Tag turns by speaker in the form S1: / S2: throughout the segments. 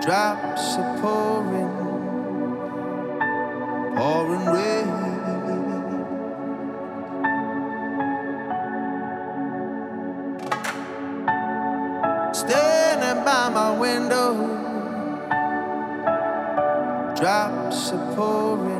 S1: drops are pouring, pouring rain. Standing by my window, drops are pouring,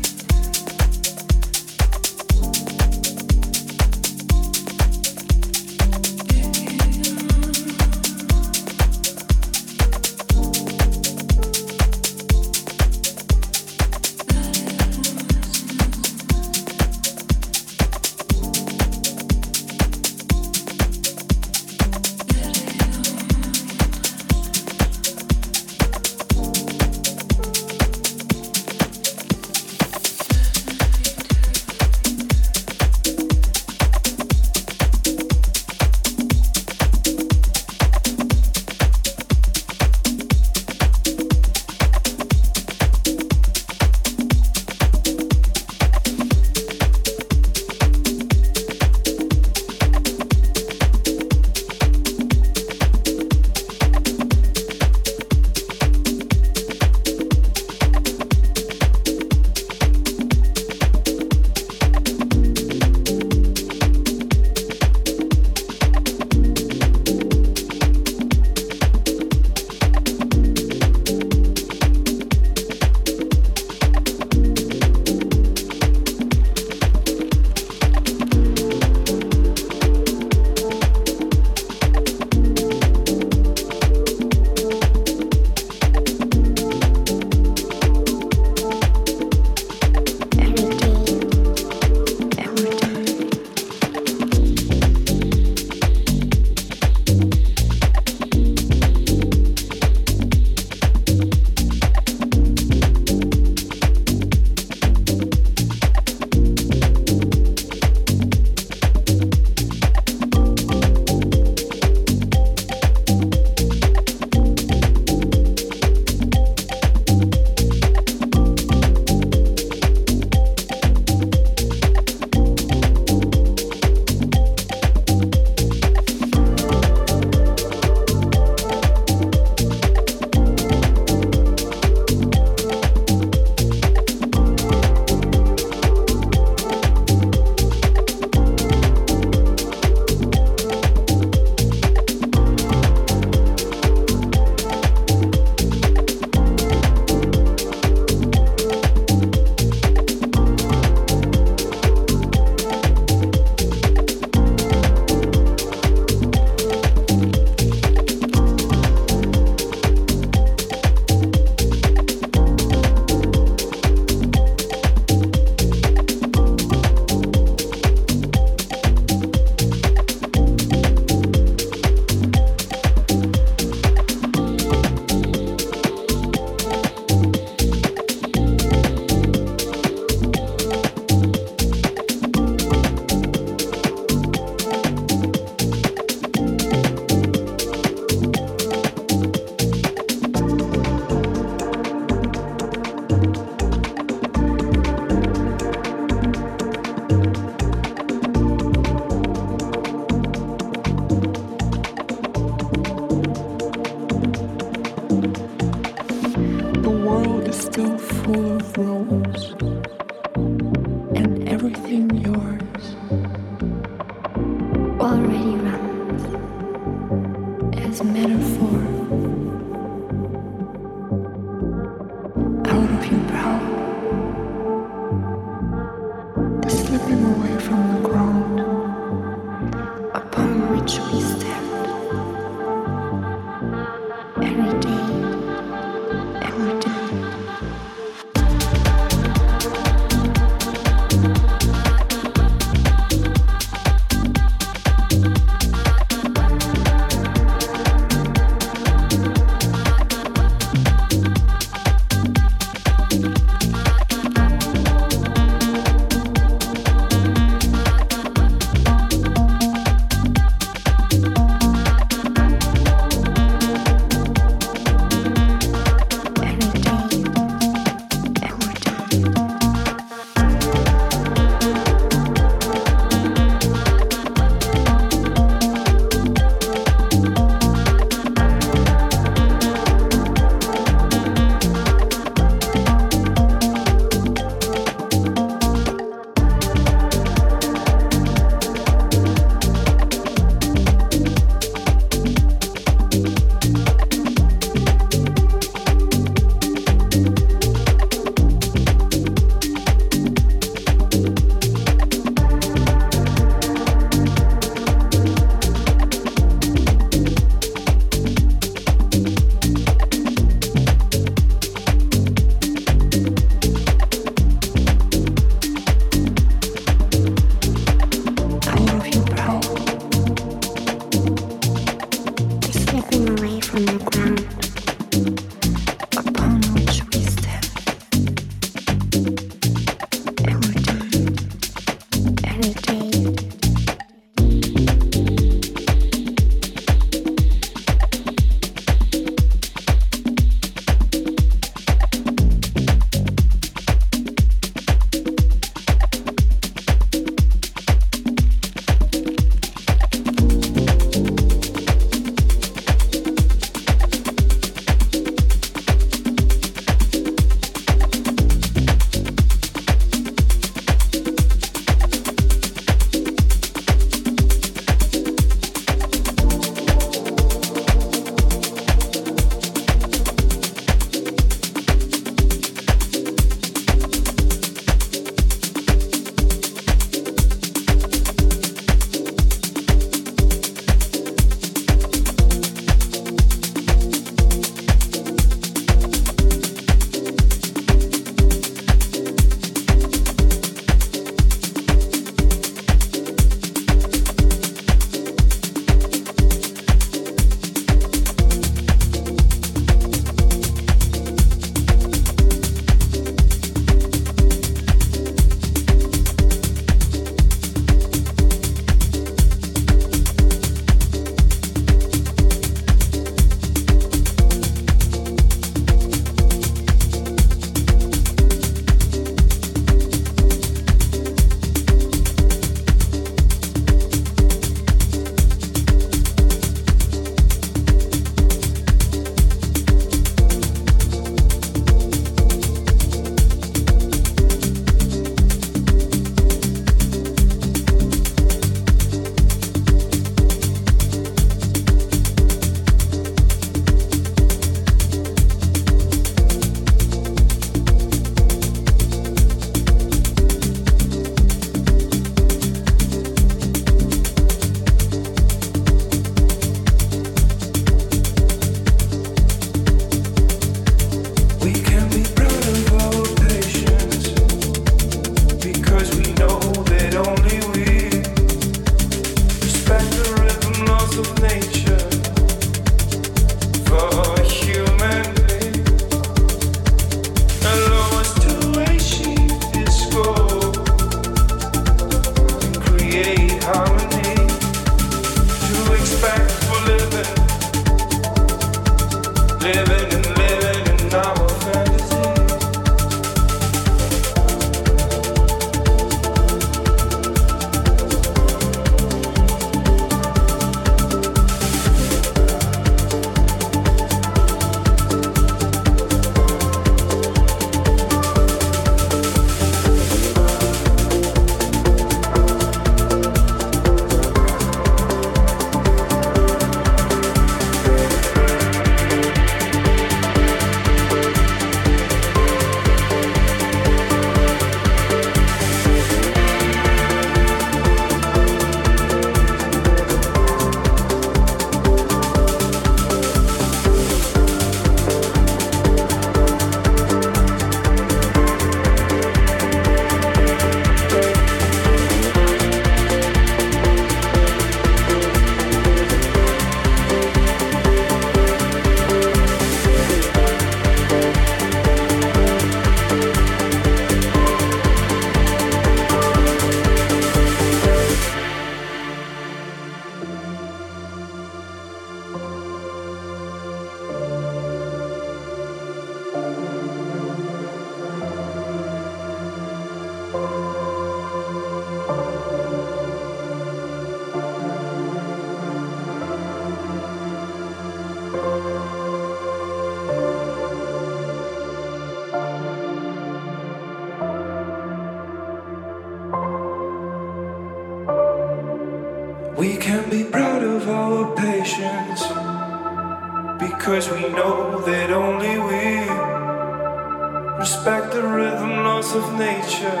S2: respect the rhythm laws of nature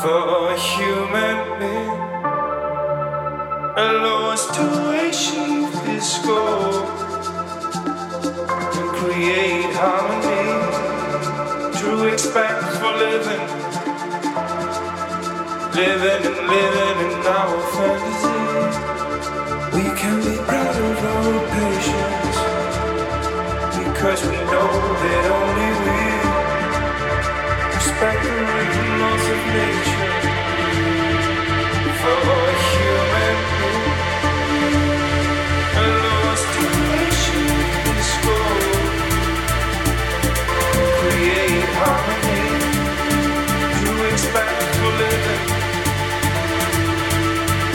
S2: for a human being. Allow us to achieve this goal and create harmony through respect for living, living and living in our fantasy. We can be proud of our patience because we know that only we respect the laws of nature for a human. Allow us to achieve this create harmony through respect for living,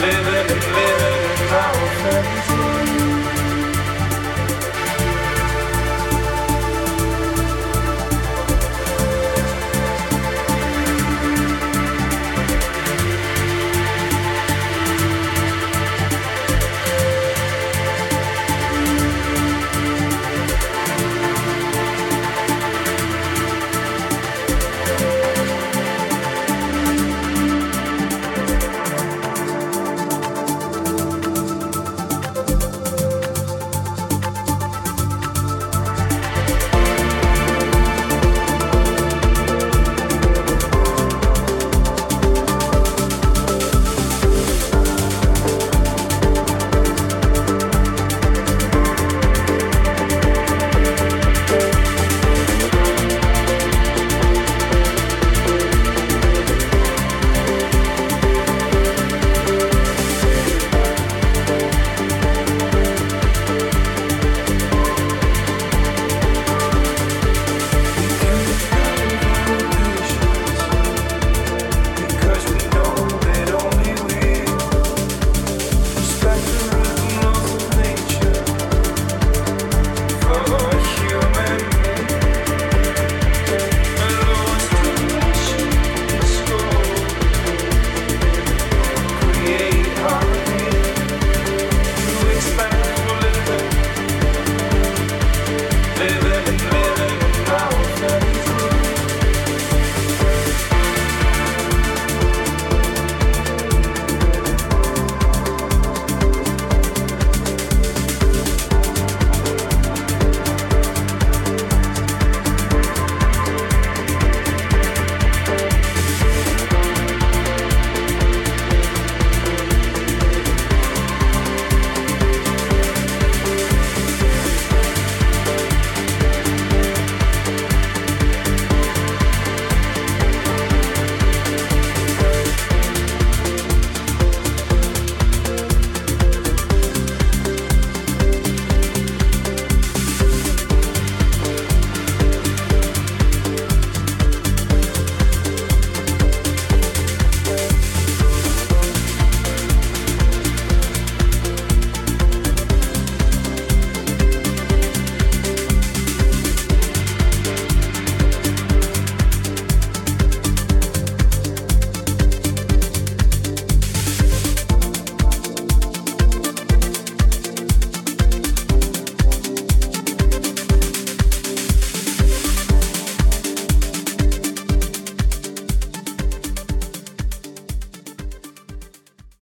S2: living and living in our fantasy.